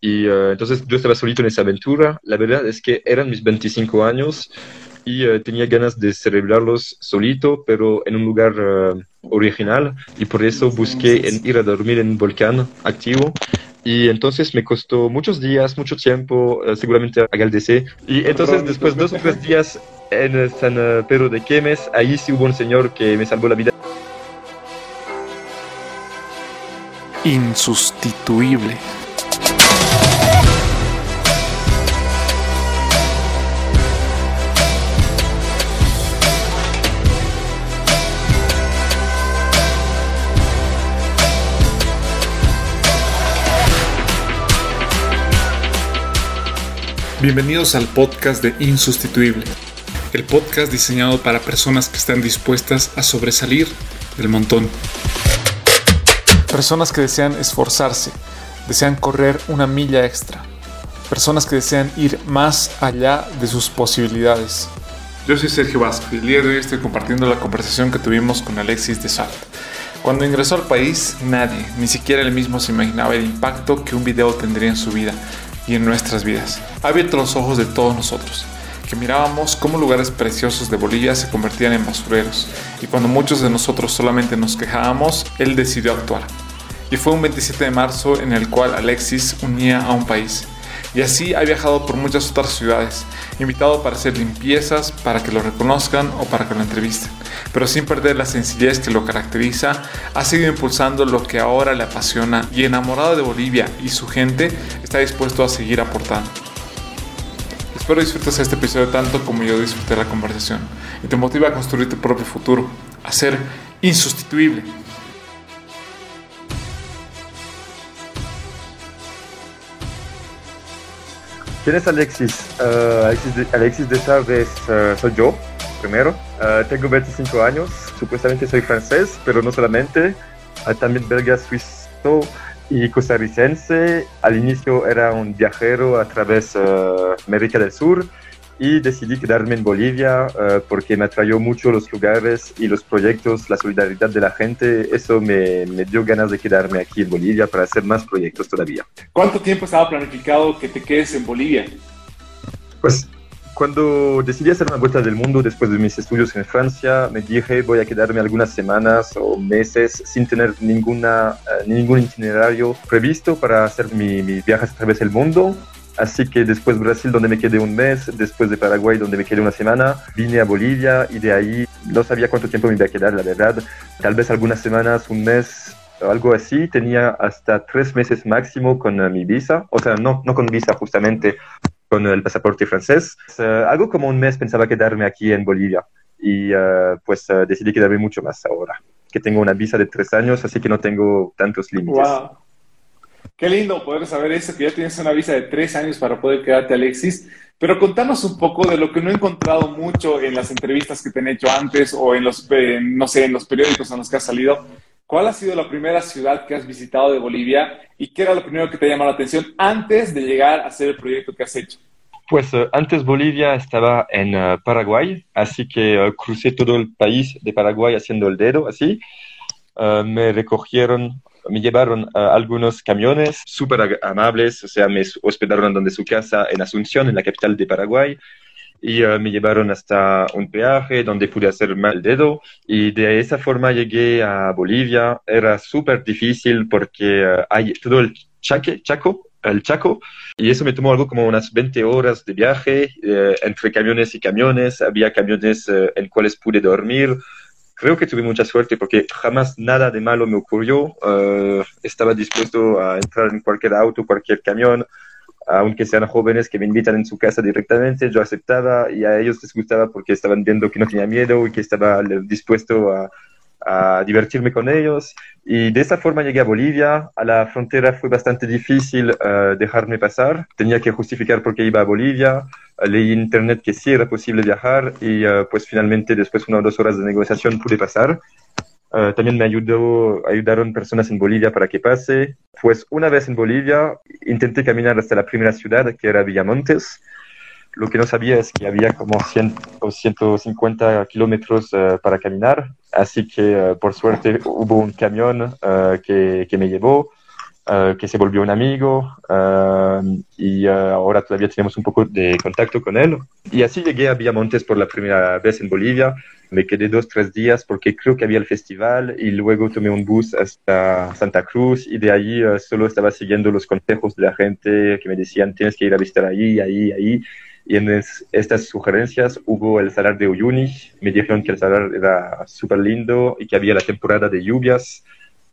Y eh, entonces yo estaba solito en esa aventura. La verdad es que eran mis 25 años y eh, tenía ganas de celebrarlos solito, pero en un lugar eh, original. Y por eso busqué en ir a dormir en un volcán activo. Y entonces me costó muchos días, mucho tiempo, seguramente agaldecé. Y entonces después dos o tres días en San Pedro de Quemes, ahí sí hubo un señor que me salvó la vida. Insustituible. Bienvenidos al podcast de Insustituible, el podcast diseñado para personas que están dispuestas a sobresalir del montón. Personas que desean esforzarse, desean correr una milla extra, personas que desean ir más allá de sus posibilidades. Yo soy Sergio Vasco y el día de hoy estoy compartiendo la conversación que tuvimos con Alexis de Salt. Cuando ingresó al país, nadie, ni siquiera él mismo se imaginaba el impacto que un video tendría en su vida y en nuestras vidas. Ha abierto los ojos de todos nosotros, que mirábamos cómo lugares preciosos de Bolivia se convertían en basureros, y cuando muchos de nosotros solamente nos quejábamos, él decidió actuar. Y fue un 27 de marzo en el cual Alexis unía a un país. Y así ha viajado por muchas otras ciudades, invitado para hacer limpiezas, para que lo reconozcan o para que lo entrevisten. Pero sin perder la sencillez que lo caracteriza, ha seguido impulsando lo que ahora le apasiona y enamorado de Bolivia y su gente, está dispuesto a seguir aportando. Espero disfrutes este episodio tanto como yo disfruté la conversación y te motiva a construir tu propio futuro, a ser insustituible. ¿Quién es Alexis? Uh, Alexis, de, Alexis de uh, soy yo, primero. Uh, tengo 25 años, supuestamente soy francés, pero no solamente. también belga, suizo y costarricense. Al inicio era un viajero a través de América del Sur y decidí quedarme en Bolivia uh, porque me atrayó mucho los lugares y los proyectos, la solidaridad de la gente. Eso me, me, dio ganas de quedarme aquí en Bolivia para hacer más proyectos todavía. ¿Cuánto tiempo estaba planificado que te quedes en Bolivia? Pues cuando decidí hacer una vuelta del mundo después de mis estudios en Francia, me dije voy a quedarme algunas semanas o meses sin tener ninguna, uh, ningún itinerario previsto para hacer mis mi viajes a través del mundo Así que después Brasil, donde me quedé un mes, después de Paraguay, donde me quedé una semana, vine a Bolivia y de ahí no sabía cuánto tiempo me iba a quedar, la verdad. Tal vez algunas semanas, un mes, algo así. Tenía hasta tres meses máximo con uh, mi visa. O sea, no, no con visa, justamente con el pasaporte francés. Uh, algo como un mes pensaba quedarme aquí en Bolivia. Y uh, pues decidí quedarme mucho más ahora, que tengo una visa de tres años, así que no tengo tantos límites. Wow. Qué lindo poder saber eso, que ya tienes una visa de tres años para poder quedarte, Alexis. Pero contanos un poco de lo que no he encontrado mucho en las entrevistas que te han hecho antes o en los, eh, no sé, en los periódicos en los que has salido. ¿Cuál ha sido la primera ciudad que has visitado de Bolivia y qué era lo primero que te llamó la atención antes de llegar a hacer el proyecto que has hecho? Pues uh, antes Bolivia estaba en uh, Paraguay, así que uh, crucé todo el país de Paraguay haciendo el dedo, así. me recogieron me llevaron a algunos camiones súper amables, o sea, me hospedaron donde su casa en Asunción, en la capital de Paraguay, y uh, me llevaron hasta un peaje donde pude hacer mal dedo y de esa forma llegué a Bolivia. Era súper difícil porque uh, hay todo el chaco, el Chaco, y eso me tomó algo como unas 20 horas de viaje eh, entre camiones y camiones. Había camiones eh, en cuales pude dormir, creo que tuve mucha suerte porque jamás nada de malo me ocurrió. Uh, estaba dispuesto a entrar en cualquier auto, cualquier camión, aunque sean jóvenes que me invitan en su casa directamente, yo aceptaba y a ellos les gustaba porque estaban viendo que no tenía miedo y que estaba dispuesto a, a divertirme con ellos. Y de esa forma llegué a Bolivia. A la frontera fue bastante difícil uh, dejarme pasar. Tenía que justificar por qué iba a Bolivia. Leí en internet que sí era posible viajar y uh, pues finalmente después de una o dos horas de negociación pude pasar. también me ayudó, ayudaron personas en Bolivia para que pase. Pues una vez en Bolivia intenté caminar hasta la primera ciudad que era Villamontes. Lo que no sabía es que había como 100 o 150 kilómetros uh, para caminar, así que uh, por suerte hubo un camión uh, que, me llevó. eh, que se volvió un amigo y ahora todavía tenemos un poco de contacto con él. Y así llegué a Villamontes por la primera vez en Bolivia. Me quedé dos, tres días porque creo que había el festival y luego tomé un bus hasta Santa Cruz y de allí solo estaba siguiendo los consejos de la gente que me decían tienes que ir a visitar ahí, ahí, ahí y en estas sugerencias hubo el salar de Uyuni. Me dijeron que el salar era súper lindo y que había la temporada de lluvias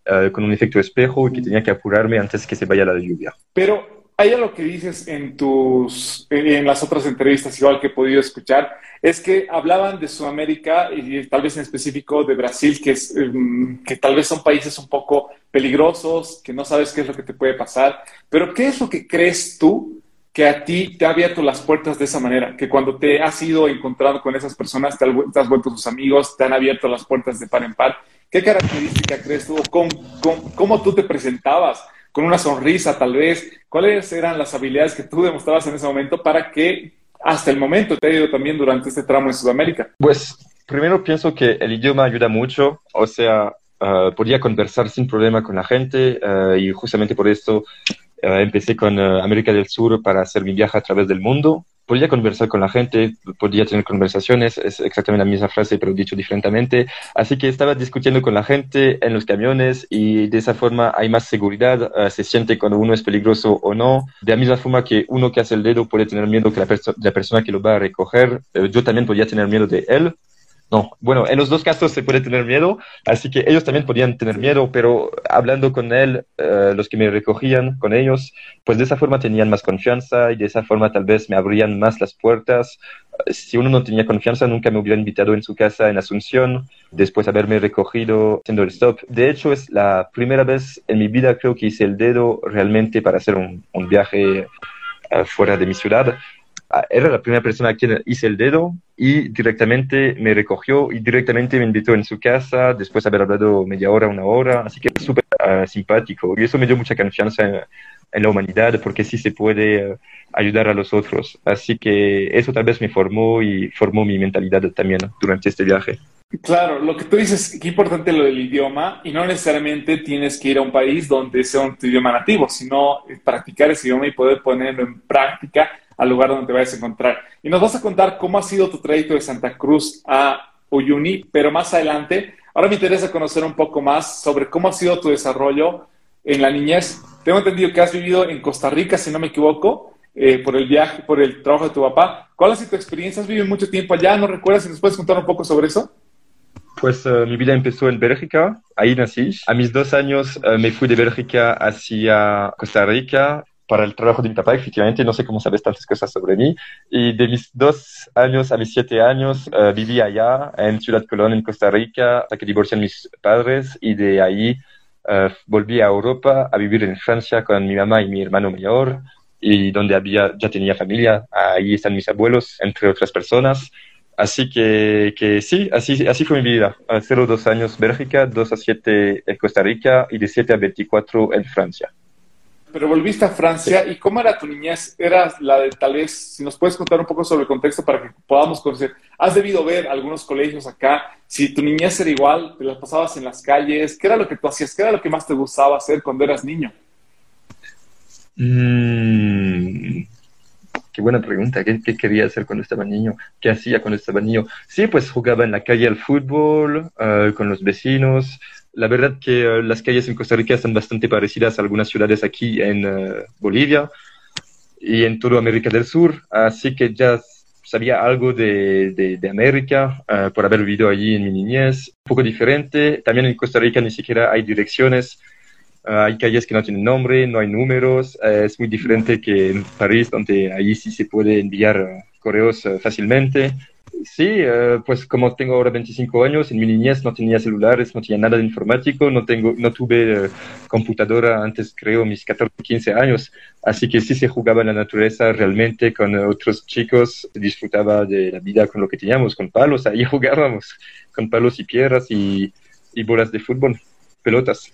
eh, con un efecto espejo y que tenía que apurarme antes que se vaya la lluvia. Pero hay algo que dices en tus en las otras entrevistas, igual que he podido escuchar, es que hablaban de Sudamérica y tal vez en específico de Brasil, que, es, em, que tal vez son países un poco peligrosos, que no sabes qué es lo que te puede pasar. Pero ¿qué es lo que crees tú que a ti te ha abierto las puertas de esa manera, que cuando te has ido encontrado con esas personas, te, has vuelto sus amigos, te han abierto las puertas de par en par. ¿Qué característica crees tú? ¿Cómo, cómo, tú te presentabas? ¿Con una sonrisa tal vez? ¿Cuáles eran las habilidades que tú demostrabas en ese momento para que hasta el momento te haya ido también durante este tramo en Sudamérica? Pues primero pienso que el idioma ayuda mucho, o sea, uh, podía conversar sin problema con la gente uh, y justamente por esto eh, empecé con eh, América del Sur para hacer mi viaje a través del mundo. Podía conversar con la gente, podía tener conversaciones, es exactamente la misma frase, pero dicho diferentemente. Así que estaba discutiendo con la gente en los camiones y de esa forma hay más seguridad, eh, se siente cuando uno es peligroso o no. De la misma forma que uno que hace el dedo puede tener miedo que la, la persona que lo va a recoger, yo también podía tener miedo de él no, bueno, en los dos casos se puede tener miedo, así que ellos también podían tener miedo, pero hablando con él, eh, los que me recogían con ellos, pues de esa forma tenían más confianza y de esa forma tal vez me abrían más las puertas. Si uno no tenía confianza, nunca me hubiera invitado en su casa en Asunción, después de haberme recogido haciendo el stop. De hecho, es la primera vez en mi vida creo que hice el dedo realmente para hacer un, viaje eh, fuera de mi ciudad era la primera persona a quien hice el dedo y directamente me recogió y directamente me invitó en su casa después de haber hablado media hora, una hora, así que súper ah, simpático y eso me dio mucha confianza en, la humanidad porque sí se puede ah, ayudar a los otros. Así que eso tal vez me formó y formó mi mentalidad también durante este viaje. Claro, lo que tú dices, qué importante lo del idioma, y no necesariamente tienes que ir a un país donde sea un idioma nativo, sino practicar ese idioma y poder ponerlo en práctica al lugar donde te vayas a encontrar. Y nos vas a contar cómo ha sido tu trayecto de Santa Cruz a Uyuni, pero más adelante, ahora me interesa conocer un poco más sobre cómo ha sido tu desarrollo en la niñez. Tengo entendido que has vivido en Costa Rica, si no me equivoco, eh, por el viaje, por el trabajo de tu papá. ¿Cuál ha sido tu experiencia? ¿Has vivido mucho tiempo allá? ¿No recuerdas? ¿Si nos puedes contar un poco sobre eso? Pues eh, mi vida empezó en Bélgica, ahí nací. A mis dos años eh, me fui de Bélgica hacia Costa Rica para el trabajo de mi papá, efectivamente, no sé cómo sabes tantas cosas sobre mí. Y de mis dos años a mis siete años uh, viví allá, en Ciudad Colón, en Costa Rica, hasta que divorcian mis padres y de ahí uh, volví a Europa a vivir en Francia con mi mamá y mi hermano mayor y donde había, ya tenía familia, ahí están mis abuelos, entre otras personas. Así que, que sí, así, así fue mi vida. A 0 dos años Bélgica, 2 a 7 en Costa Rica y de 7 a 24 en Francia. Pero volviste a Francia y ¿cómo era tu niñez? ¿Era la de tal vez, si nos puedes contar un poco sobre el contexto para que podamos conocer? ¿Has debido ver algunos colegios acá? Si tu niñez era igual, te las pasabas en las calles, ¿qué era lo que tú hacías? ¿Qué era lo que más te gustaba hacer cuando eras niño? Mm, qué buena pregunta. ¿Qué, quería hacer cuando estaba niño? ¿Qué hacía cuando estaba niño? Sí, pues jugaba en la calle al fútbol, uh, con los vecinos, la verdad que eh, las calles en Costa Rica están bastante parecidas a algunas ciudades aquí en eh, Bolivia y en toda América del Sur, así que ya sabía algo de, de, América eh, por haber vivido allí en mi niñez. Un poco diferente, también en Costa Rica ni siquiera hay direcciones, hay calles que no tienen nombre, no hay números, es muy diferente que en París, donde allí sí se puede enviar correos fácilmente. Sí, eh, pues como tengo ahora 25 años, en mi niñez no tenía celulares, no tenía nada de informático, no, tengo, no tuve eh, computadora antes, creo, mis 14, 15 años, así que sí se jugaba en la naturaleza realmente con otros chicos, disfrutaba de la vida con lo que teníamos, con palos, ahí jugábamos, con palos y piedras y, y bolas de fútbol, pelotas.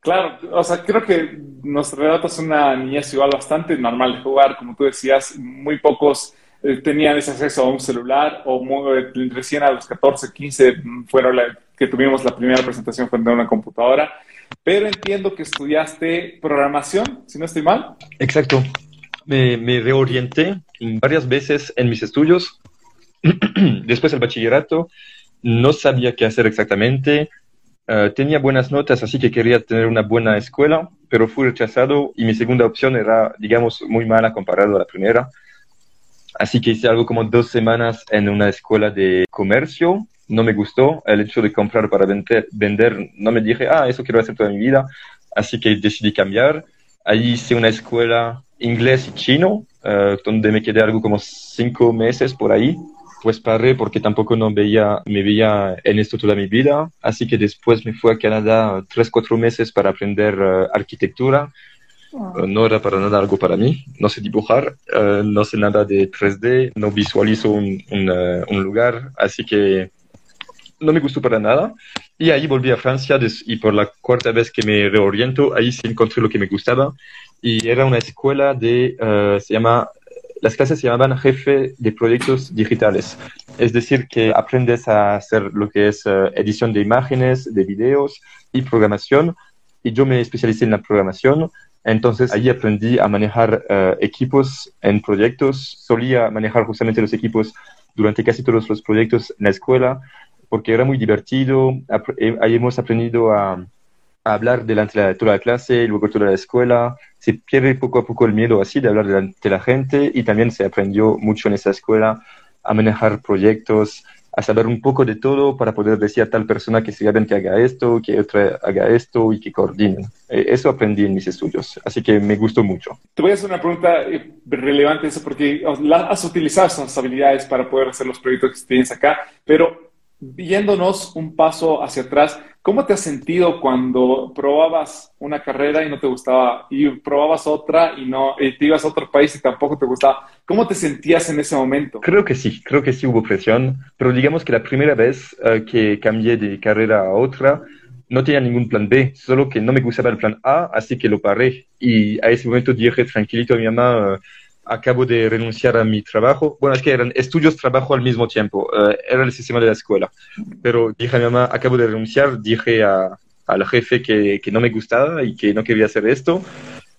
Claro, o sea, creo que nos relatas una niñez igual bastante normal de jugar, como tú decías, muy pocos tenían ese acceso a un celular o muy, recién a los 14, 15 fueron la, que tuvimos la primera presentación frente a una computadora. pero entiendo que estudiaste programación, si no estoy mal. Exacto. Me, me reorienté varias veces en mis estudios. Después del bachillerato, no sabía qué hacer exactamente. Eh, tenía buenas notas, así que quería tener una buena escuela, pero fui rechazado y mi segunda opción era, digamos, muy mala comparado a la primera. Así que hice algo como dos semanas en una escuela de comercio. No me gustó el hecho de comprar para vender. No me dije, ah, eso quiero hacer toda mi vida. Así que decidí cambiar. Ahí hice una escuela inglés y chino, eh, donde me quedé algo como cinco meses por ahí pues paré porque tampoco no veía, me veía en esto toda mi vida. Así que después me fui a Canadá tres, cuatro meses para aprender eh, arquitectura. Eh, no era para nada algo para mí. No sé dibujar, eh, no sé nada de 3D, no visualizo un, un, lugar. Así que no me gustó para nada. Y ahí volví a Francia y por la cuarta vez que me reoriento, ahí sí encontré lo que me gustaba. Y era una escuela de, se llama las clases se llamaban jefe de proyectos digitales, es decir, que aprendes a hacer lo que es eh, edición de imágenes, de videos y programación. Y yo me especialicé en la programación, entonces ahí aprendí a manejar eh, equipos en proyectos. Solía manejar justamente los equipos durante casi todos los proyectos en la escuela, porque era muy divertido. Eh, ahí hemos aprendido a hablar delante de toda la clase, luego toda la escuela. Se pierde poco a poco el miedo así de hablar delante de la gente y también se aprendió mucho en esa escuela a manejar proyectos, a saber un poco de todo para poder decir a tal persona que se que haga esto, que otra haga esto y que coordine. Eh, eso aprendí en mis estudios, así que me gustó mucho. Te voy a hacer una pregunta eh, relevante eso porque has utilizado esas habilidades para poder hacer los proyectos que tienes acá, pero viéndonos un paso hacia atrás, ¿cómo te has sentido cuando probabas una carrera y no te gustaba y probabas otra y no te ibas a otro país y tampoco te gustaba? ¿Cómo te sentías en ese momento? Creo que sí, creo que sí hubo presión, pero digamos que la primera vez eh, que cambié de carrera a otra, no tenía ningún plan B, solo que no me gustaba el plan A, así que lo paré. Y a ese momento dije tranquilito a mi mamá, acabo de renunciar a mi trabajo. Bueno, es que eran estudios, trabajo al mismo tiempo. Eh, era el sistema de la escuela. Pero dije a mi mamá, acabo de renunciar. Dije a, al jefe que, que no me gustaba y que no quería hacer esto.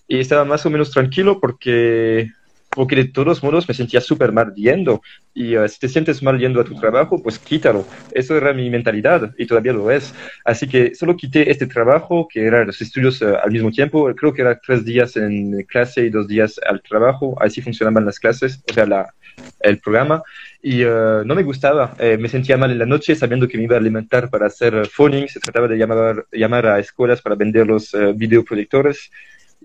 Y estaba más o menos tranquilo porque porque de todos modos me sentía súper mal yendo. Y uh, si te sientes mal yendo a tu trabajo, pues quítalo. Eso era mi mentalidad y todavía lo es. Así que solo quité este trabajo, que eran los estudios uh, al mismo tiempo. Creo que era tres días en clase y dos días al trabajo. Así funcionaban las clases, o sea, la, el programa. Y uh, no me gustaba. Eh, me sentía mal en la noche sabiendo que me iba a alimentar para hacer phoning. Se trataba de llamar, llamar a escuelas para vender los videoproyectores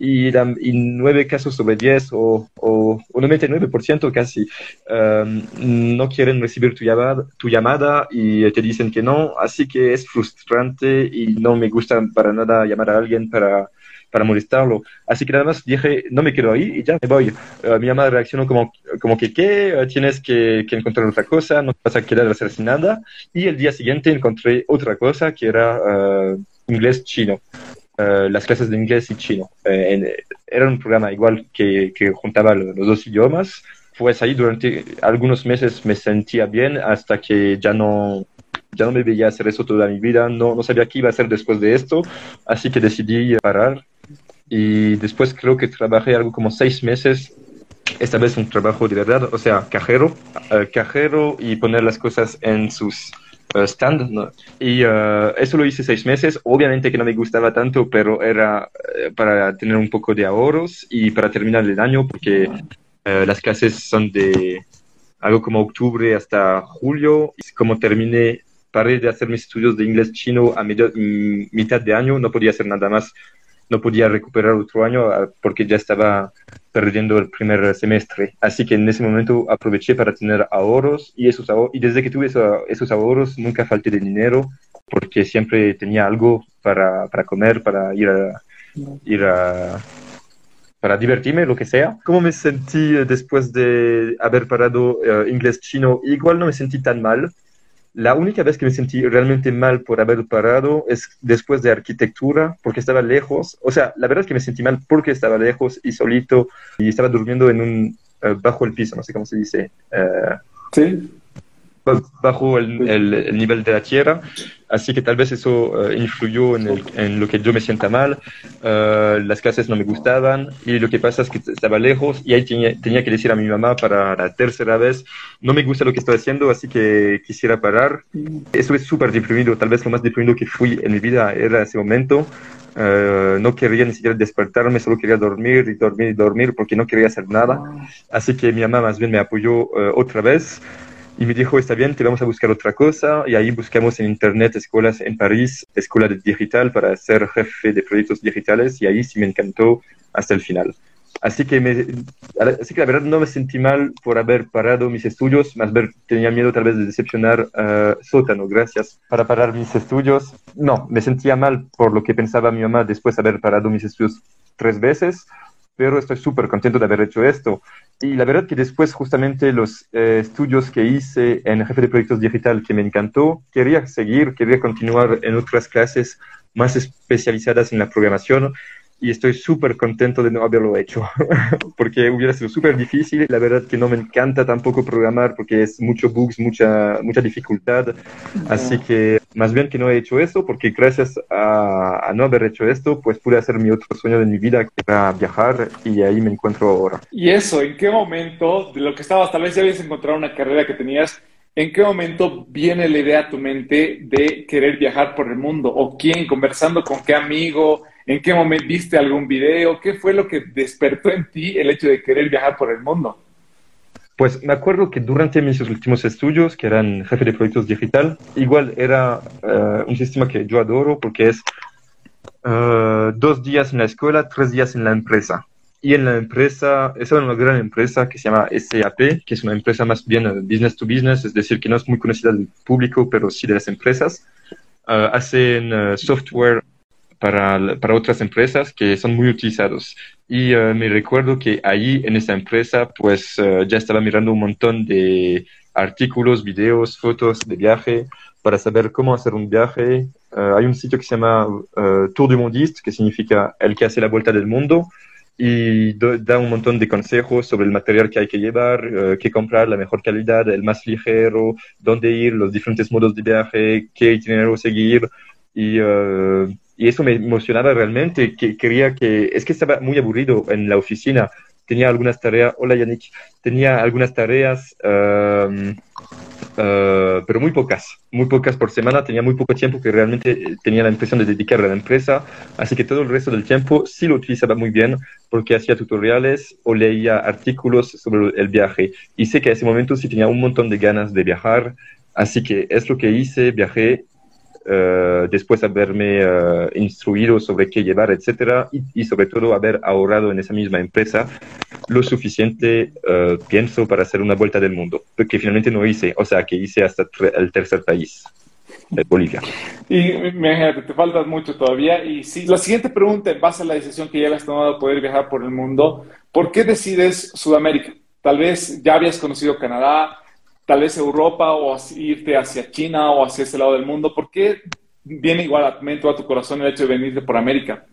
y, nueve casos sobre diez o, o, o 99% casi um, no quieren recibir tu llamada, tu llamada y te dicen que no, así que es frustrante y no me gusta para nada llamar a alguien para, para molestarlo. Así que nada más dije, no me quedo ahí y ya me voy. Uh, mi mamá reaccionó como, como que, ¿qué? Uh, tienes que, que, encontrar otra cosa, no vas a quedar a hacer sin nada. Y el día siguiente encontré otra cosa que era uh, inglés-chino. Eh, las clases de inglés y chino. Eh, era un programa igual que, que juntaba los, dos idiomas. Pues ahí durante algunos meses me sentía bien hasta que ya no, ya no me veía hacer eso toda mi vida, no, no sabía qué iba a hacer después de esto, así que decidí parar. Y después creo que trabajé algo como seis meses esta vez un trabajo de verdad, o sea, cajero, eh, cajero y poner las cosas en sus eh, stand. Y uh, eso lo hice seis meses. Obviamente que no me gustaba tanto, pero era uh, para tener un poco de ahorros y para terminar el año, porque uh, las clases son de algo como octubre hasta julio. Y como terminé, paré de hacer mis estudios de inglés chino a mitad de año, no podía hacer nada más no podía recuperar otro año ah, porque ya estaba perdiendo el primer semestre. Así que en ese momento aproveché para tener ahorros y, esos ahorros, y desde que tuve esos, ahorros nunca falté de dinero porque siempre tenía algo para, para comer, para ir a, ir a, para divertirme, lo que sea. ¿Cómo me sentí después de haber parado eh, inglés chino? Igual no me sentí tan mal la única vez que me sentí realmente mal por haber parado es después de arquitectura, porque estaba lejos. O sea, la verdad es que me sentí mal porque estaba lejos y solito y estaba durmiendo en un eh, bajo el piso, no sé cómo se dice. Uh, sí. Bajo el, el, nivel de la tierra, así que tal vez eso eh, influyó en, el, en, lo que yo me sienta mal, uh, las clases no me gustaban y lo que pasa es que estaba lejos y ahí tenía, tenía, que decir a mi mamá para la tercera vez, no me gusta lo que estoy haciendo, así que quisiera parar. Eso es súper deprimido, tal vez lo más deprimido que fui en mi vida era ese momento. Uh, no quería ni siquiera despertarme, solo quería dormir y dormir y dormir porque no quería hacer nada. Así que mi mamá más bien me apoyó uh, otra vez y me dijo, está bien, te vamos a buscar otra cosa. Y ahí buscamos en Internet escuelas en París, escuela de digital para ser jefe de proyectos digitales y ahí sí me encantó hasta el final. Así que, me, así que la verdad no me sentí mal por haber parado mis estudios, más ver, tenía miedo tal vez de decepcionar a Sótano, gracias, para parar mis estudios. No, me sentía mal por lo que pensaba mi mamá después de haber parado mis estudios tres veces, pero estoy súper contento de haber hecho esto. Y la verdad que después justamente los eh, estudios que hice en jefe de proyectos digital que me encantó, quería seguir, quería continuar en otras clases más especializadas en la programación y estoy súper contento de no haberlo hecho, porque hubiera sido súper difícil. La verdad que no me encanta tampoco programar porque es mucho bugs, mucha, mucha dificultad. Así que más bien que no he hecho eso, porque gracias a, a, no haber hecho esto, pues pude hacer mi otro sueño de mi vida, que era viajar, y ahí me encuentro ahora. ¿Y eso? ¿En qué momento de lo que estabas, tal vez ya habías encontrado una carrera que tenías? ¿En qué momento viene la idea a tu mente de querer viajar por el mundo? ¿O quién? ¿Conversando con qué amigo? ¿En qué momento viste algún video? ¿Qué fue lo que despertó en ti el hecho de querer viajar por el mundo? Pues me acuerdo que durante mis últimos estudios, que eran jefe de proyectos digital, igual era uh, un sistema que yo adoro porque es uh, dos días en la escuela, tres días en la empresa. Y en la empresa, esa es una gran empresa que se llama SAP, que es una empresa más bien uh, business to business, es decir, que no es muy conocida del público, pero sí de las empresas. hacen software para, para otras empresas que son muy utilizados. Y uh, me recuerdo que ahí en esa empresa pues uh, ya estaba mirando un montón de artículos, videos, fotos de viaje para saber cómo hacer un viaje. Uh, hay un sitio que se llama Tour du Mondiste, que significa el que hace la vuelta del mundo y da un montón de consejos sobre el material que hay que llevar, uh, qué comprar, la mejor calidad, el más ligero, dónde ir, los diferentes modos de viaje, qué itinerario seguir. Y uh, y eso me emocionaba realmente, que quería que, es que estaba muy aburrido en la oficina, tenía algunas tareas, hola Yannick, tenía algunas tareas, um, uh, pero muy pocas, muy pocas por semana, tenía muy poco tiempo que realmente tenía la impresión de dedicar a la empresa, así que todo el resto del tiempo sí lo utilizaba muy bien porque hacía tutoriales o leía artículos sobre el viaje. Y sé que a ese momento sí tenía un montón de ganas de viajar, así que es lo que hice, viajé Uh, después haberme uh, instruido sobre qué llevar, etcétera, y, sobre todo haber ahorrado en esa misma empresa lo suficiente, uh, pienso, para hacer una vuelta del mundo, que finalmente no hice, o sea, que hice hasta el tercer país, Bolivia. Y imagínate, te falta mucho todavía. Y si la siguiente pregunta, en base a la decisión que ya habías tomado de poder viajar por el mundo, ¿por qué decides Sudamérica? Tal vez ya habías conocido Canadá, tal vez Europa o irte hacia China o hacia ese lado del mundo? ¿Por qué viene igual a tu corazón el hecho de venirte por América?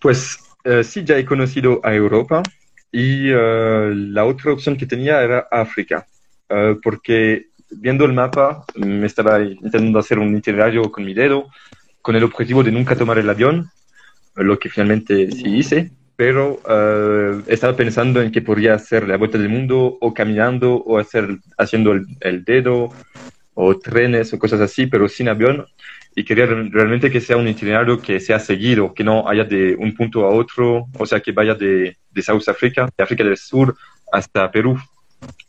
Pues uh, sí, ya he conocido a Europa y uh, la otra opción que tenía era África, uh, porque viendo el mapa me estaba intentando hacer un itinerario con mi dedo, con el objetivo de nunca tomar el avión, lo que finalmente sí hice pero uh, estaba pensando en que podría hacer la vuelta del mundo o caminando o hacer, haciendo el, el, dedo o trenes o cosas así, pero sin avión. Y quería realmente que sea un itinerario que sea seguido, que no haya de un punto a otro, o sea, que vaya de, de South Africa, de África del Sur, hasta Perú.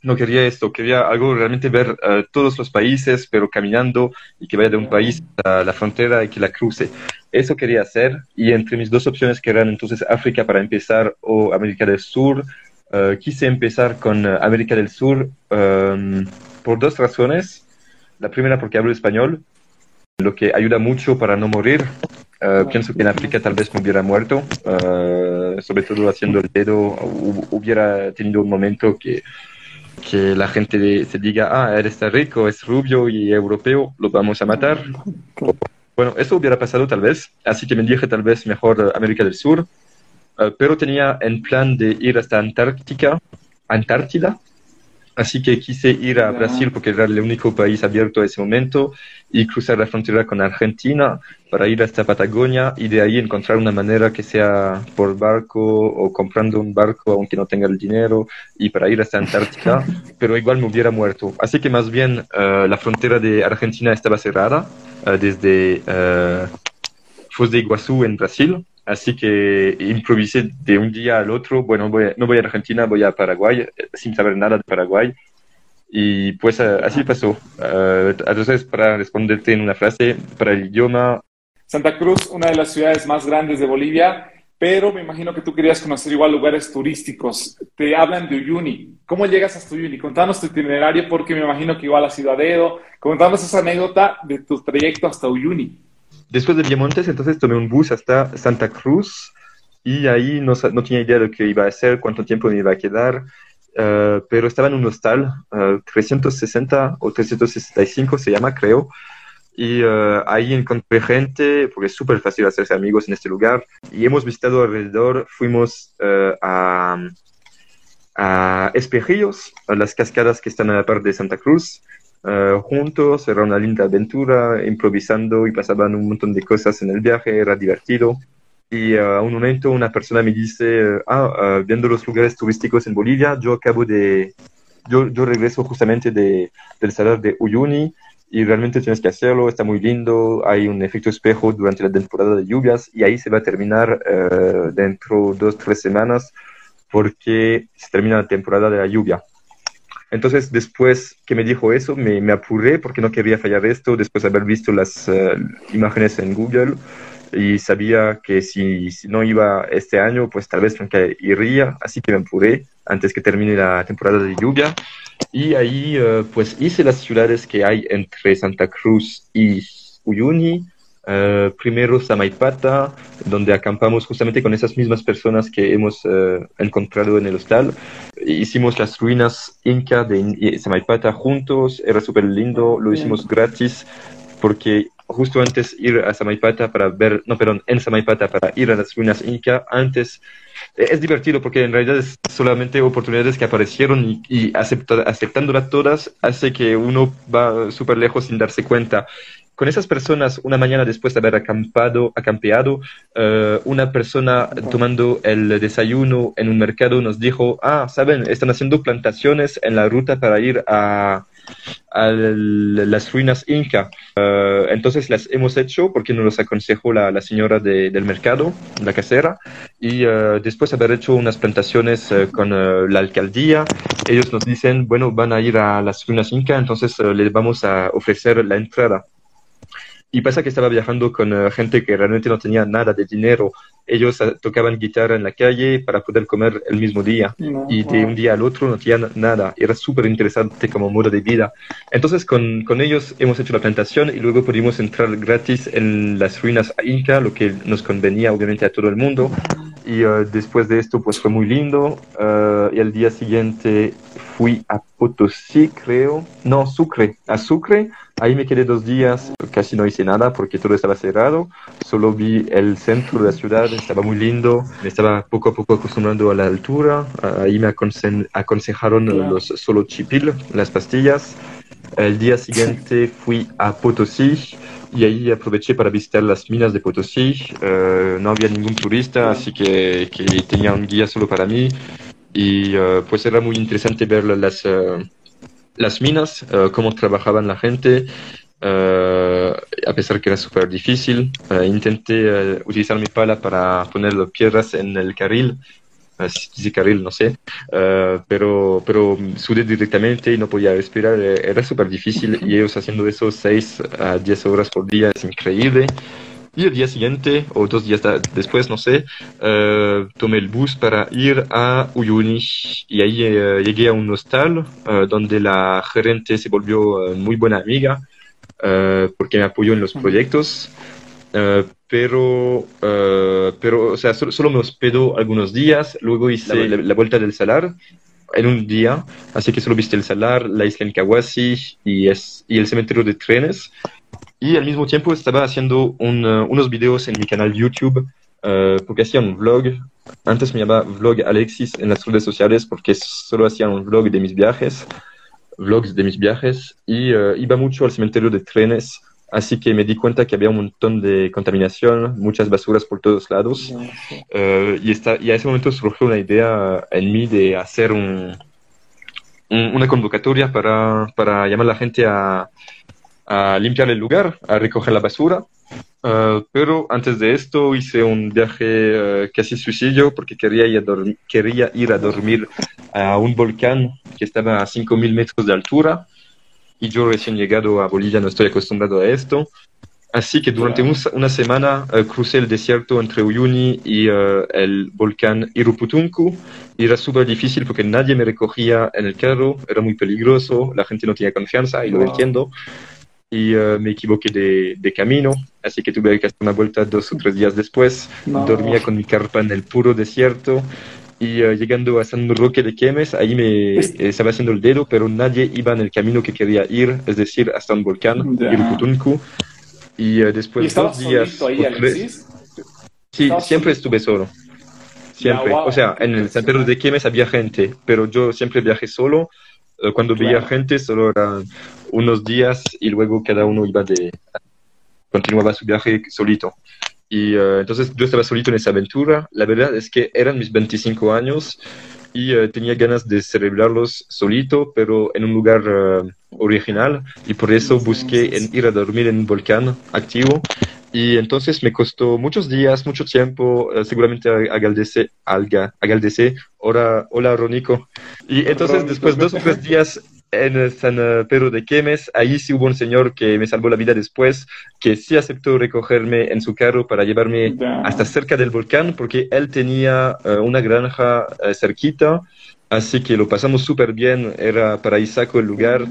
No quería esto, quería algo realmente ver uh, todos los países, pero caminando y que vaya de un país a la frontera y que la cruce. Eso quería hacer y entre mis dos opciones que eran entonces África para empezar o América del Sur, uh, quise empezar con uh, América del Sur um, por dos razones. La primera porque hablo español, lo que ayuda mucho para no morir. Pienso que en África tal vez me hubiera muerto, sobre todo haciendo el dedo, hubiera tenido un momento que que la gente se diga, ah, él está rico, es rubio y europeo, lo vamos a matar. Bueno, eso hubiera pasado tal vez, así que me dije tal vez mejor América del Sur, uh, pero tenía en plan de ir hasta Antártica, Antártida, Así que quise ir a Brasil porque era el único país abierto a ese momento y cruzar la frontera con Argentina para ir hasta Patagonia y de ahí encontrar una manera que sea por barco o comprando un barco aunque no tenga el dinero y para ir hasta Antártica, pero igual me hubiera muerto. Así que más bien eh, la frontera de Argentina estaba cerrada eh, desde uh, Foz de Iguazú en Brasil Así que improvisé de un día al otro, bueno, voy no voy a Argentina, voy a Paraguay, eh, sin saber nada de Paraguay. Y pues eh, así pasó. Uh, entonces, para responderte en una frase, para el idioma... Santa Cruz, una de las ciudades más grandes de Bolivia, pero me imagino que tú querías conocer igual lugares turísticos. Te hablan de Uyuni. ¿Cómo llegas hasta Uyuni? Contanos tu itinerario porque me imagino que igual has ido a dedo. Contanos esa anécdota de tu trayecto hasta Uyuni. Después de Villamontes, entonces tomé un bus hasta Santa Cruz y ahí no, tenía idea de lo que iba a hacer, cuánto tiempo me iba a quedar, uh, pero estaba en un hostal, uh, 360 o 365 se llama, creo, y uh, ahí encontré gente, porque es súper fácil hacerse amigos en este lugar, y hemos visitado alrededor, fuimos a, a Espejillos, a las cascadas que están a la parte de Santa Cruz, Uh, juntos, era una linda aventura, improvisando y pasaban un montón de cosas en el viaje, era divertido. Y uh, a un momento una persona me dice, ah, uh, viendo los lugares turísticos en Bolivia, yo acabo de, yo, yo regreso justamente de, del salar de Uyuni y realmente tienes que hacerlo, está muy lindo, hay un efecto espejo durante la temporada de lluvias y ahí se va a terminar dentro de dos, tres semanas porque se termina la temporada de la lluvia. Entonces, después que me dijo eso, me, me, apuré porque no quería fallar esto, después de haber visto las uh, imágenes en Google y sabía que si, si, no iba este año, pues tal vez nunca iría, así que me apuré antes que termine la temporada de lluvia. Y ahí, uh, pues hice las ciudades que hay entre Santa Cruz y Uyuni, Uh, primero Samaipata, donde acampamos justamente con esas mismas personas que hemos uh, encontrado en el hostal. Hicimos las ruinas inca de Samaipata juntos, era súper lindo, lo hicimos gratis porque justo antes ir a Samaipata para ver, no, perdón, en Samaipata para ir a las ruinas inca, antes eh, es divertido porque en realidad es solamente oportunidades que aparecieron y, y aceptándolas todas hace que uno va súper lejos sin darse cuenta con esas personas, una mañana después de haber acampado, acampeado, uh, una persona tomando el desayuno en un mercado nos dijo, ah, saben, están haciendo plantaciones en la ruta para ir a, a las ruinas inca. Uh, entonces las hemos hecho porque nos los aconsejó la, la señora de, del mercado, la casera, y uh, después de haber hecho unas plantaciones con la alcaldía, ellos nos dicen, bueno, van a ir a las ruinas inca, entonces les vamos a ofrecer la entrada. Y pasa que estaba viajando con uh, gente que realmente no tenía nada de dinero. Ellos uh, tocaban guitarra en la calle para poder comer el mismo día. No, y de wow. un día al otro no tenían nada. Era súper interesante como modo de vida. Entonces con, con, ellos hemos hecho la plantación y luego pudimos entrar gratis en las ruinas inca, lo que nos convenía obviamente a todo el mundo. Y uh, después de esto pues fue muy lindo. y al día siguiente fui a Potosí, creo. No, Sucre. A Sucre Ahí me quedé dos días, casi no hice nada porque todo estaba cerrado. Solo vi el centro de la ciudad, estaba muy lindo. Me estaba poco a poco acostumbrando a la altura. Ahí me aconse aconsejaron claro. los solo chipil, las pastillas. El día siguiente fui a Potosí y ahí aproveché para visitar las minas de Potosí. Uh, no había ningún turista, así que, que, tenía un guía solo para mí. Y uh, pues era muy interesante ver las... Uh, las minas, cómo trabajaban la gente, a pesar que era súper difícil. Uh, intenté utilizar mi pala para poner las piedras en el carril, si carril, no sé, pero, pero sudé directamente y no podía respirar, era súper difícil y ellos haciendo eso 6 a 10 horas por día es increíble. Y el día siguiente, o dos días después, no sé, tomé el bus para ir a Uyuni. Y ahí llegué a un hostal donde la gerente se volvió muy buena amiga porque me apoyó en los proyectos. pero, pero, o sea, solo, solo, me hospedó algunos días. Luego hice la, la, vuelta del salar en un día. Así que solo viste el salar, la isla en Kawasi y, es, y el cementerio de trenes y al mismo tiempo estaba haciendo un, uh, unos videos en mi canal YouTube porque hacía un vlog. Antes me llamaba Vlog Alexis en las redes sociales porque solo hacía un vlog de mis viajes, vlogs de mis viajes, y iba mucho al cementerio de trenes Así que me di cuenta que había un montón de contaminación, muchas basuras por todos lados. Eh, y, está, y a ese momento surgió una idea en mí de hacer un, una convocatoria para, para, llamar a la gente a, a, limpiar el lugar, a recoger la basura. Eh, pero antes de esto hice un viaje eh, casi suicidio porque quería ir, a quería ir a dormir a un volcán que estaba a 5.000 metros de altura y yo recién llegado a Bolivia no estoy acostumbrado a esto. Así que durante una semana eh, crucé el desierto entre Uyuni y el volcán Iruputunku. Y era súper difícil porque nadie me recogía en el carro, era muy peligroso, la gente no tenía confianza y lo entiendo. Y eh, me equivoqué de, de, camino, así que tuve que hacer una vuelta dos o tres días después. Dormía con mi carpa en el puro desierto y uh, llegando a San Roque de Quemes, ahí me este. estaba haciendo el dedo, pero nadie iba en el camino que quería ir, es decir, hasta un volcán, Irukutunku. Y uh, después ¿Y dos días... ahí, Alexis? Sí, siempre estuve solo. Siempre. O sea, en el San Pedro de Quemes había gente, pero yo siempre viajé solo. Uh, cuando veía gente, solo unos días y luego cada uno iba de... continuaba su viaje solito. Y uh, entonces yo estaba solito en esa aventura. La verdad es que eran mis 25 años y uh, tenía ganas de celebrarlos solito, pero en un lugar uh, original. Y por eso busqué en ir a dormir en un volcán activo. Y entonces me costó muchos días, mucho tiempo, seguramente agaldece, alga, agaldece, hola, hola Ronico. Y entonces después dos o tres días en San eh, Pedro de Quemes, ahí sí hubo un señor que me salvó la vida después, que sí aceptó recogerme en su carro para llevarme hasta cerca del volcán, porque él tenía eh, una granja eh, cerquita, así que lo pasamos súper bien, era paraísaco el lugar,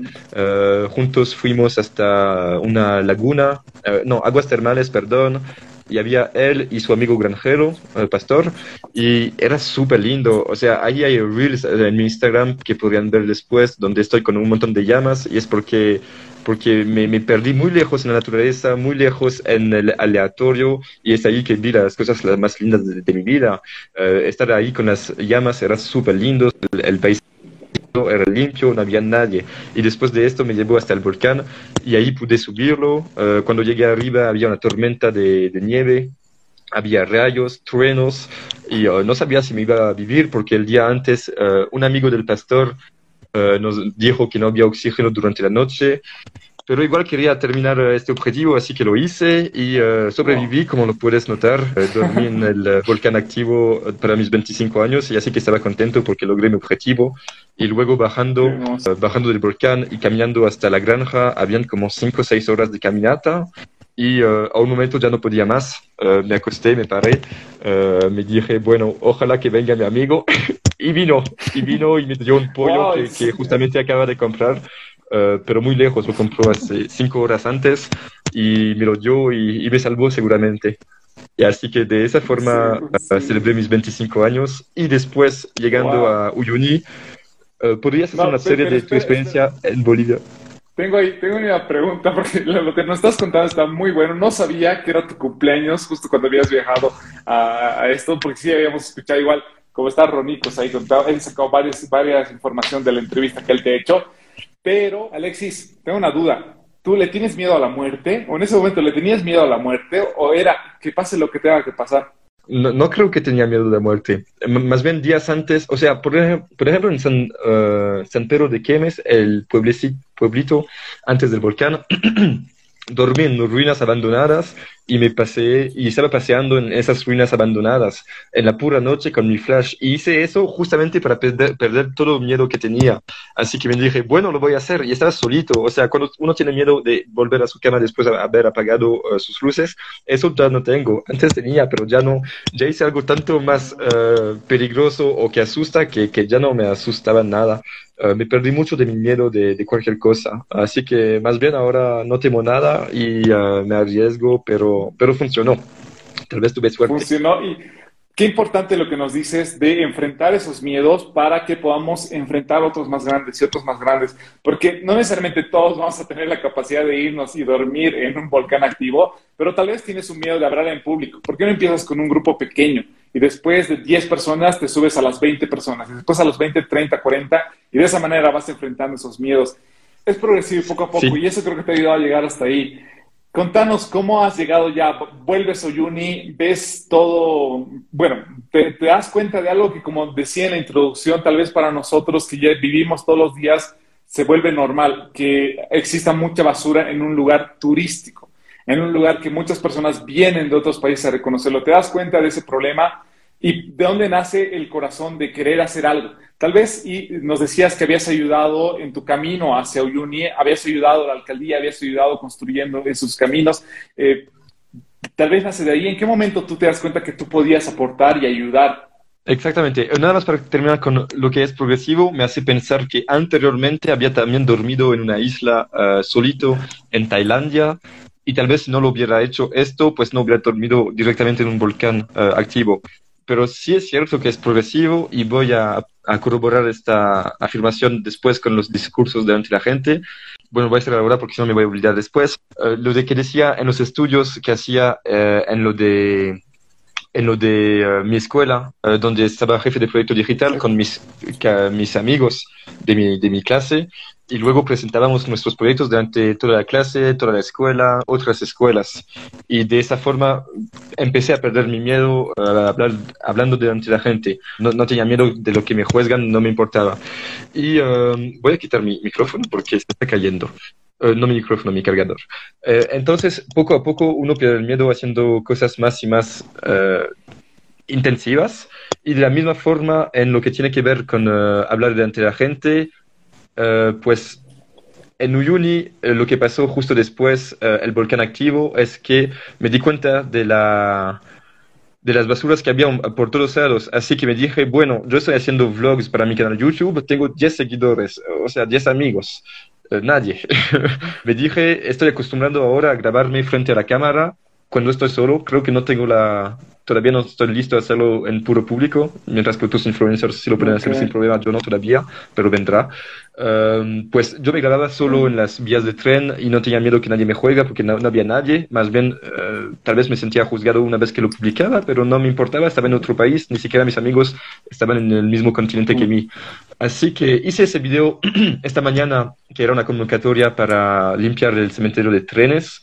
juntos fuimos hasta una laguna, no, aguas termales, perdón, y había él y su amigo granjero, el pastor, y era súper lindo. O sea, ahí hay reels en mi Instagram que podrían ver después, donde estoy con un montón de llamas, y es porque, porque me, me perdí muy lejos en la naturaleza, muy lejos en el aleatorio, y es ahí que vi las cosas las más lindas de, mi vida. Eh, estar ahí con las llamas era súper lindo, el, el paisaje era limpio, no había nadie. Y después de esto me llevó hasta el volcán y ahí pude subirlo. Eh, cuando llegué arriba había una tormenta de, nieve, había rayos, truenos y eh, no sabía si me iba a vivir porque el día antes eh, un amigo del pastor nos dijo que no había oxígeno durante la noche pero igual quería terminar eh, este objetivo, así que lo hice y uh, sobreviví, como lo puedes notar. Uh, dormí en el volcán activo para mis 25 años y así que estaba contento porque logré mi objetivo. Y luego bajando, bajando del volcán y caminando hasta la granja, habían como 5 o 6 horas de caminata. Y a un momento ya no podía más, me acosté, me paré, me dije, bueno, ojalá que venga mi amigo. y vino, y vino y me dio un pollo que, que justamente acaba de comprar. Eh, pero muy lejos, lo compró hace cinco horas antes y me lo dio y, me salvó seguramente. Y así que de esa forma eh, celebré mis 25 años y después llegando a Uyuni, uh, ¿podrías hacer una serie de tu experiencia en Bolivia? Tengo ahí, tengo una pregunta, porque lo, que nos estás contando está muy bueno. No sabía que era tu cumpleaños justo cuando habías viajado a, esto, porque sí habíamos escuchado igual, como está Ronicos ahí contado, él sacado varias, varias información de la entrevista que él te ha hecho. Pero, Alexis, tengo una duda. ¿Tú le tienes miedo a la muerte? ¿O en ese momento le tenías miedo a la muerte? ¿O era que pase lo que tenga que pasar? No, creo que tenía miedo de la muerte. más bien días antes, o sea, por, ejemplo, en San, uh, San Pedro de Quemes, el pueblito antes del volcán, dormí en ruinas abandonadas y me pasé y estaba paseando en esas ruinas abandonadas en la pura noche con mi flash. Y hice eso justamente para perder, perder todo miedo que tenía. Así que me dije bueno lo voy a hacer. Y estaba solito. O sea cuando uno tiene miedo de volver a su cama después de haber apagado uh, sus luces eso ya no tengo. Antes tenía pero ya no. Ya hice algo tanto más uh, peligroso o que asusta que, que ya no me asustaba nada. Uh, me perdí mucho de mi miedo de, de, cualquier cosa. Así que más bien ahora no temo nada y me arriesgo, pero pero, funcionó. Tal vez tuve suerte. Funcionó y qué importante lo que nos dices de enfrentar esos miedos para que podamos enfrentar otros más grandes y otros más grandes, porque no necesariamente todos vamos a tener la capacidad de irnos y dormir en un volcán activo, pero tal vez tienes un miedo de hablar en público. ¿Por qué no empiezas con un grupo pequeño y después de 10 personas te subes a las 20 personas y después a los 20, 30, 40 y de esa manera vas enfrentando esos miedos? Es progresivo poco a poco y eso creo que te ha ayudado a llegar hasta ahí. Contanos cómo has llegado ya, vuelves a Uyuni, ves todo, bueno, te, das cuenta de algo que como decía en la introducción, tal vez para nosotros que ya vivimos todos los días, se vuelve normal, que exista mucha basura en un lugar turístico, en un lugar que muchas personas vienen de otros países a reconocerlo. Te das cuenta de ese problema y de dónde nace el corazón de querer hacer algo. Tal vez y nos decías que habías ayudado en tu camino hacia Uyuni, habías ayudado a la alcaldía, habías ayudado construyendo esos caminos. Eh, tal vez nace de ahí. ¿En qué momento tú te das cuenta que tú podías aportar y ayudar? Exactamente. Nada más para terminar con lo que es progresivo, me hace pensar que anteriormente había también dormido en una isla eh, solito en Tailandia y tal vez si no lo hubiera hecho esto, pues no hubiera dormido directamente en un volcán eh, activo pero sí es cierto que es progresivo y voy a, corroborar esta afirmación después con los discursos delante de la gente. Bueno, voy a hacer ahora porque si no me voy a olvidar después. Eh, lo de que decía en los estudios que hacía eh, en lo de en lo de eh, mi escuela, donde estaba jefe de proyecto digital con mis, mis amigos de mi, de mi clase, y luego presentábamos nuestros proyectos durante toda la clase, toda la escuela, otras escuelas. Y de esa forma empecé a perder mi miedo a hablar, hablando delante de la gente. No, no, tenía miedo de lo que me juzgan, no me importaba. Y um, voy a quitar mi micrófono porque se está cayendo. Uh, no mi micrófono, mi cargador. Uh, entonces, poco a poco uno pierde el miedo haciendo cosas más y más uh, intensivas. Y de la misma forma, en lo que tiene que ver con hablar delante de la gente, eh, pues en Uyuni eh, lo que pasó justo después uh, el volcán activo es que me di cuenta de la de las basuras que había por todos lados, así que me dije, bueno, yo estoy haciendo vlogs para mi canal YouTube, tengo 10 seguidores, o sea, 10 amigos, nadie. me dije, estoy acostumbrado ahora a grabarme frente a la cámara cuando estoy solo, creo que no tengo la, todavía no estoy listo a hacerlo en puro público, mientras que otros influencers sí lo pueden hacer sin problema, yo no todavía, pero vendrá. Um, pues yo me grababa solo en las vías de tren y no tenía miedo que nadie me juega porque no, había nadie, más bien uh, tal vez me sentía juzgado una vez que lo publicaba, pero no me importaba, estaba en otro país, ni siquiera mis amigos estaban en el mismo continente que mí. Así que hice ese video esta mañana, que era una convocatoria para limpiar el cementerio de trenes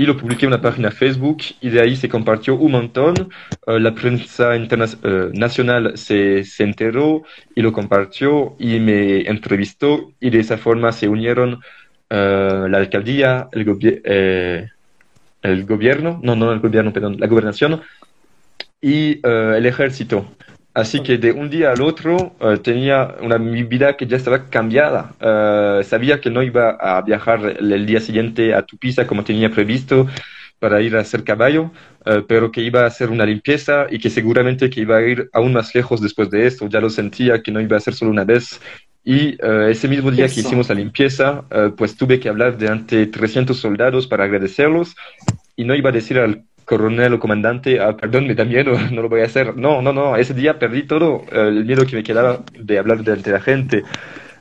y lo publiqué en una página Facebook y de ahí se compartió un montón. Uh, la prensa uh, nacional se, enteró y lo compartió y me entrevistó y de esa forma se unieron uh, la alcaldía, el, eh, el, gobierno, no, no el gobierno, perdón, la gobernación y el ejército. Así que de un día al otro uh, tenía una vida que ya estaba cambiada. Uh, sabía que no iba a viajar el, día siguiente a Tupiza como tenía previsto para ir a hacer caballo, uh, pero que iba a hacer una limpieza y que seguramente que iba a ir aún más lejos después de esto. Ya lo sentía que no iba a ser solo una vez. Y ese mismo día que hicimos la limpieza, pues tuve que hablar delante de 300 soldados para agradecerlos y no iba a decir al coronel o comandante, ah, perdón, me da miedo, no lo voy a hacer. No, no, no, ese día perdí todo eh, el miedo que me quedaba de hablar delante de la gente.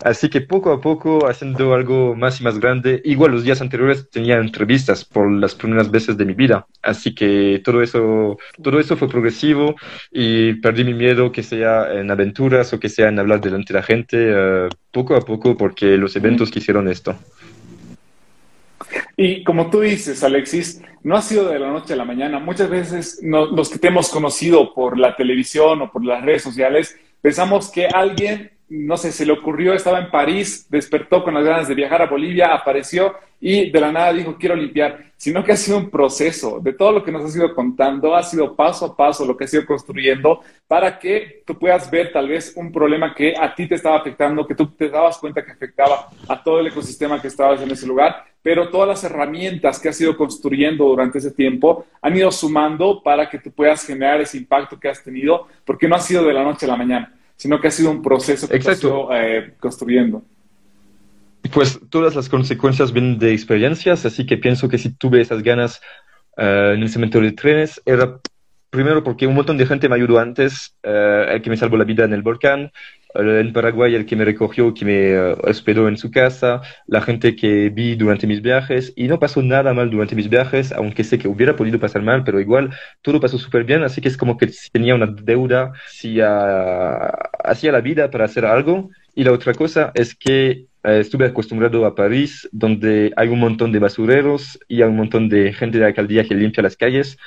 Así que poco a poco, haciendo algo más y más grande, igual los días anteriores tenía entrevistas por las primeras veces de mi vida. Así que todo eso, todo eso fue progresivo y perdí mi miedo, que sea en aventuras o que sea en hablar delante de la gente, eh, poco a poco, porque los eventos quisieron esto. Y como tú dices, Alexis, no ha sido de la noche a la mañana. Muchas veces los que te hemos conocido por la televisión o por las redes sociales, pensamos que alguien, no sé, se le ocurrió, estaba en París, despertó con las ganas de viajar a Bolivia, apareció y de la nada dijo, quiero limpiar, sino que ha sido un proceso. De todo lo que nos has ido contando, ha sido paso a paso lo que has ido construyendo para que tú puedas ver tal vez un problema que a ti te estaba afectando, que tú te dabas cuenta que afectaba a todo el ecosistema que estabas en ese lugar, pero todas las herramientas que has ido construyendo durante ese tiempo han ido sumando para que tú puedas generar ese impacto que has tenido, porque no ha sido de la noche a la mañana, sino que ha sido un proceso que has ido eh, construyendo. Pues todas las consecuencias vienen de experiencias, así que pienso que si tuve esas ganas uh, en el cementerio de trenes era primero porque un montón de gente me ayudó antes, eh, el que me salvó la vida en el volcán, en Paraguay el que me recogió, que me eh, hospedó en su casa, la gente que vi durante mis viajes y no pasó nada mal durante mis viajes, aunque sé que hubiera podido pasar mal, pero igual todo pasó súper bien, así que es como que tenía una deuda hacia, la vida para hacer algo. Y la otra cosa es que eh, estuve acostumbrado a París, donde hay un montón de basureros y hay un montón de gente de la alcaldía que limpia las calles.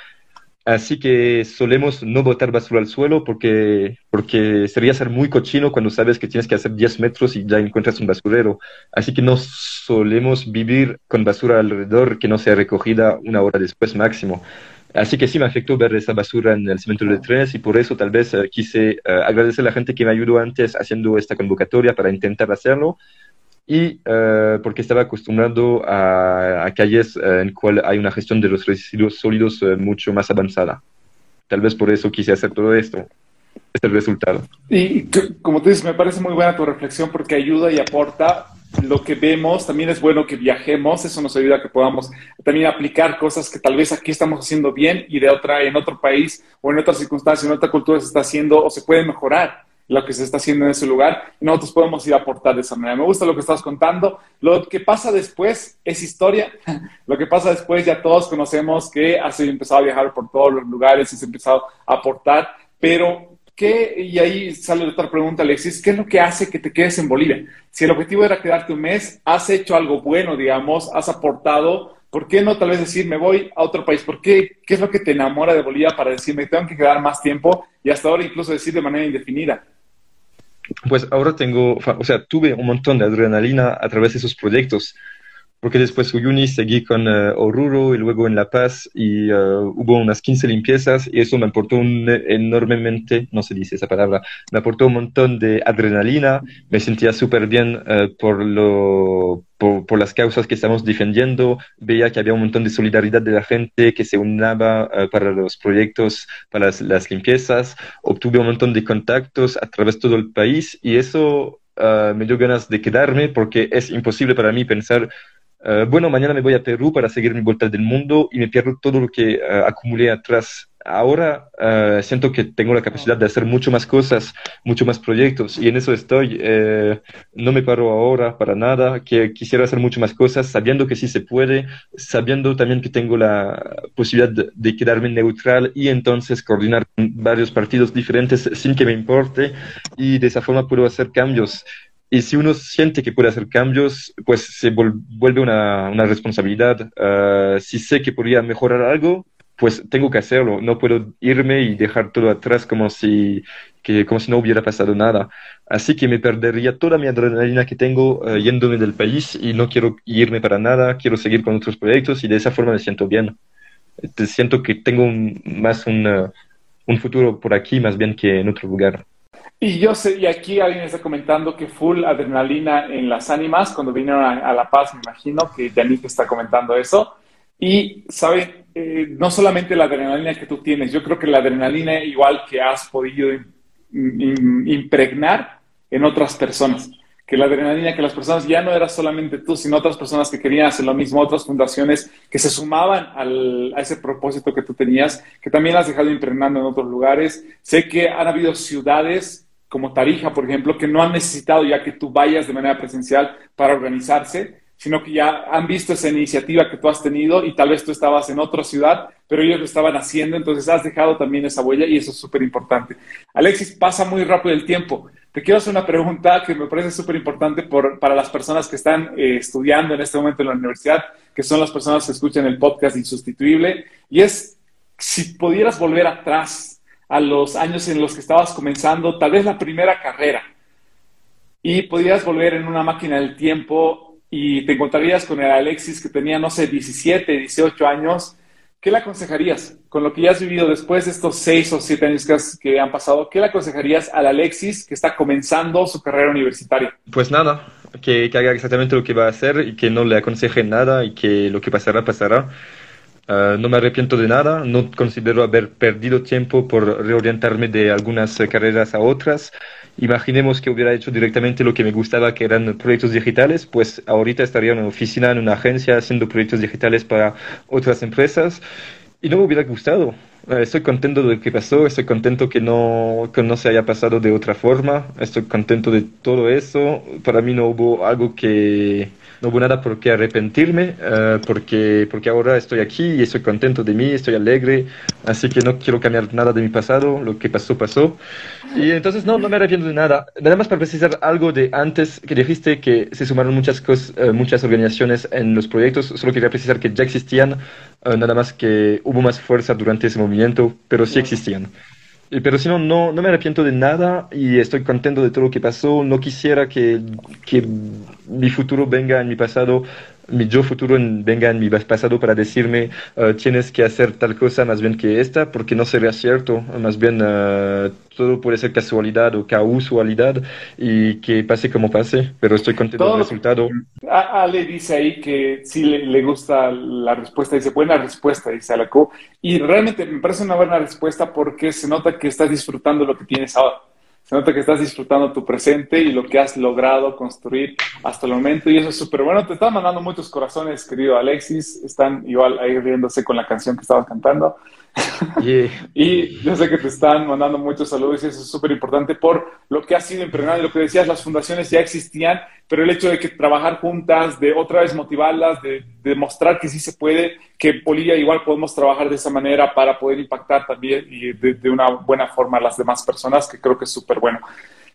Así que solemos no botar basura al suelo porque, porque sería ser muy cochino cuando sabes que tienes que hacer 10 metros y ya encuentras un basurero. Así que no solemos vivir con basura alrededor que no sea recogida una hora después máximo. Así que sí me afectó ver esa basura en el cemento de trenes y por eso tal vez eh, quise eh, agradecer a la gente que me ayudó antes haciendo esta convocatoria para intentar hacerlo y uh, porque estaba acostumbrado a, a calles en cual hay una gestión de los residuos sólidos mucho más avanzada. Tal vez por eso quise hacer todo esto. Este es el resultado. Y como tú dices, me parece muy buena tu reflexión porque ayuda y aporta lo que vemos. También es bueno que viajemos, eso nos ayuda a que podamos también aplicar cosas que tal vez aquí estamos haciendo bien y de otra en otro país o en otra circunstancia, en otra cultura se está haciendo o se puede mejorar lo que se está haciendo en ese lugar y nosotros podemos ir a aportar de esa manera. Me gusta lo que estás contando. Lo que pasa después es historia. Lo que pasa después ya todos conocemos que has empezado a viajar por todos los lugares has empezado a aportar, pero ¿qué? Y ahí sale otra pregunta, Alexis, ¿qué es lo que hace que te quedes en Bolivia? Si el objetivo era quedarte un mes, has hecho algo bueno, digamos, has aportado. ¿Por qué no tal vez decir, me voy a otro país? ¿Por qué? ¿Qué es lo que te enamora de Bolivia para decirme, tengo que quedar más tiempo y hasta ahora incluso decir de manera indefinida? pues ahora tengo, o sea, tuve un montón de adrenalina a través de esos proyectos, porque después Uyuni seguí con uh, Oruro y luego en La Paz y uh, hubo unas 15 limpiezas y eso me aportó un, enormemente, no se dice esa palabra, me aportó un montón de adrenalina, me sentía súper bien uh, por lo por, las causas que estamos defendiendo, veía que había un montón de solidaridad de la gente que se unaba para los proyectos, para las, las, limpiezas, obtuve un montón de contactos a través de todo el país y eso me dio ganas de quedarme porque es imposible para mí pensar Uh, bueno, mañana me voy a Perú para seguir mi vuelta del mundo y me pierdo todo lo que uh, acumulé atrás ahora uh, siento que tengo la capacidad de hacer mucho más cosas, mucho más proyectos y en eso estoy. Eh, no me paro ahora para nada, que quisiera hacer mucho más cosas, sabiendo que sí se puede, sabiendo también que tengo la posibilidad de, de quedarme neutral y entonces coordinar varios partidos diferentes sin que me importe y de esa forma puedo hacer cambios. Y si uno siente que puede hacer cambios, pues se vuelve una, una responsabilidad. Uh, si sé que podría mejorar algo, pues tengo que hacerlo, no puedo irme y dejar todo atrás como si, que, como si no hubiera pasado nada. Así que me perdería toda mi adrenalina que tengo uh, yéndome del país y no quiero irme para nada, quiero seguir con otros proyectos y de esa forma me siento bien. Te siento que tengo un, más un, uh, un futuro por aquí más bien que en otro lugar. Y yo sé, y aquí alguien está comentando que full adrenalina en las ánimas cuando vinieron a, La Paz, me imagino que Yannick está comentando eso. Y, ¿saben? Eh, no solamente la adrenalina que tú tienes, yo creo que la adrenalina igual que has podido impregnar en otras personas. Que la adrenalina que las personas ya no era solamente tú, sino otras personas que querían hacer lo mismo, otras fundaciones que se sumaban al, a ese propósito que tú tenías, que también has dejado impregnando en otros lugares. Sé que han habido ciudades como Tarija, por ejemplo, que no han necesitado ya que tú vayas de manera presencial para organizarse, sino que ya han visto esa iniciativa que tú has tenido y tal vez tú estabas en otra ciudad, pero ellos lo estaban haciendo, entonces has dejado también esa huella y eso es súper importante. Alexis, pasa muy rápido el tiempo. Te quiero hacer una pregunta que me parece súper importante para las personas que están eh, estudiando en este momento en la universidad, que son las personas que escuchan el podcast Insustituible, y es si pudieras volver atrás a los años en los que estabas comenzando, tal vez la primera carrera, y pudieras volver en una máquina del tiempo y te encontrarías con el Alexis que tenía, no sé, 17, 18 años, ¿qué le aconsejarías con lo que ya has vivido después de estos 6 o 7 años que, han pasado? ¿Qué le aconsejarías al Alexis que está comenzando su carrera universitaria? Pues nada, que haga exactamente lo que va a hacer y que no le aconseje nada y que lo que pasará, pasará. Uh, no me arrepiento de nada, no considero haber perdido tiempo por reorientarme de algunas carreras a otras. Imaginemos que hubiera hecho directamente lo que me gustaba, que eran proyectos digitales, pues ahorita estaría en una oficina, en una agencia, haciendo proyectos digitales para otras empresas. y no me hubiera gustado. Eh, estoy contento de lo que pasó, estoy contento que no, que no se haya pasado de otra forma, estoy contento de todo eso. Para mí no hubo algo que, no hubo nada por qué arrepentirme, eh, porque, porque ahora estoy aquí y estoy contento de mí, estoy alegre, así que no quiero cambiar nada de mi pasado, lo que pasó, pasó. Y entonces no, no me arrepiento de nada. Nada más para precisar algo de antes que dijiste que se sumaron muchas, cosas, eh, muchas organizaciones en los proyectos, solo quería precisar que ya existían, eh, nada más que hubo más fuerza durante ese movimiento, pero sí existían. Pero si no, no, no me arrepiento de nada y estoy contento de todo lo que pasó. No quisiera que, que mi futuro venga en mi pasado mi yo futuro venga en mi pasado para decirme uh, tienes que hacer tal cosa más bien que esta, porque no sería cierto, más bien uh, todo puede ser casualidad o causalidad y que pase como pase, pero estoy contento del resultado. Ale dice ahí que sí le, le, gusta la respuesta, dice buena respuesta, dice Alaco, y realmente me parece una buena respuesta porque se nota que estás disfrutando lo que tienes ahora. Se nota que estás disfrutando tu presente y lo que has logrado construir hasta el momento y eso es súper bueno. Te están mandando muchos corazones, querido Alexis. Están igual ahí riéndose con la canción que estabas cantando. y yo sé que te están mandando muchos saludos y eso es súper importante por lo que has sido emprendedor y lo que decías, las fundaciones ya existían, pero el hecho de que trabajar juntas, de otra vez motivarlas, de demostrar que sí se puede, que Polilla igual podemos trabajar de esa manera para poder impactar también y de, de una buena forma a las demás personas, que creo que es súper bueno.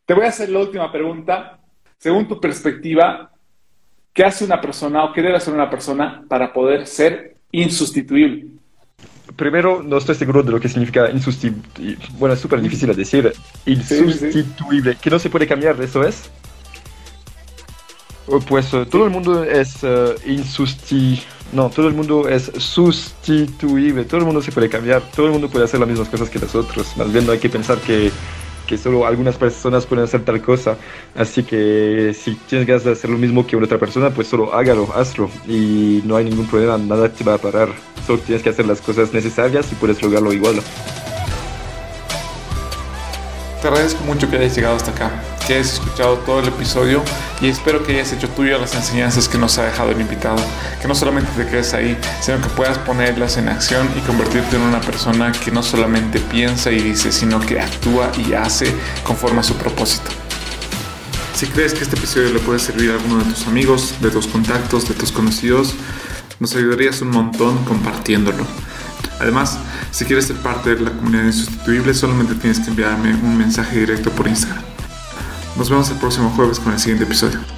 Te voy a hacer la última pregunta. Según tu perspectiva, ¿qué hace una persona o qué debe hacer una persona para poder ser insustituible? Primero, no estoy seguro de lo que significa insustituible. Bueno, es súper difícil de decir. Insustituible. Que no se puede cambiar, ¿eso es? Pues uh, todo el mundo es uh, insustituible. No, todo el mundo es sustituible. Todo el mundo se puede cambiar. Todo el mundo puede hacer las mismas cosas que nosotros. Más bien no hay que pensar que que solo algunas personas pueden hacer tal cosa. Así que si tienes ganas de hacer lo mismo que otra persona, pues solo hágalo, hazlo. Y no hay ningún problema, nada te va a parar. Solo tienes que hacer las cosas necesarias y puedes lograrlo igual. Te agradezco mucho que hayas llegado hasta acá, que hayas escuchado todo el episodio y espero que hayas hecho tuyo las enseñanzas que nos ha dejado el invitado. Que no solamente te quedes ahí, sino que puedas ponerlas en acción y convertirte en una persona que no solamente piensa y dice, sino que actúa y hace conforme a su propósito. Si crees que este episodio le puede servir a alguno de tus amigos, de tus contactos, de tus conocidos, nos ayudarías un montón compartiéndolo. Además, si quieres ser parte de la comunidad insustituible, solamente tienes que enviarme un mensaje directo por Instagram. Nos vemos el próximo jueves con el siguiente episodio.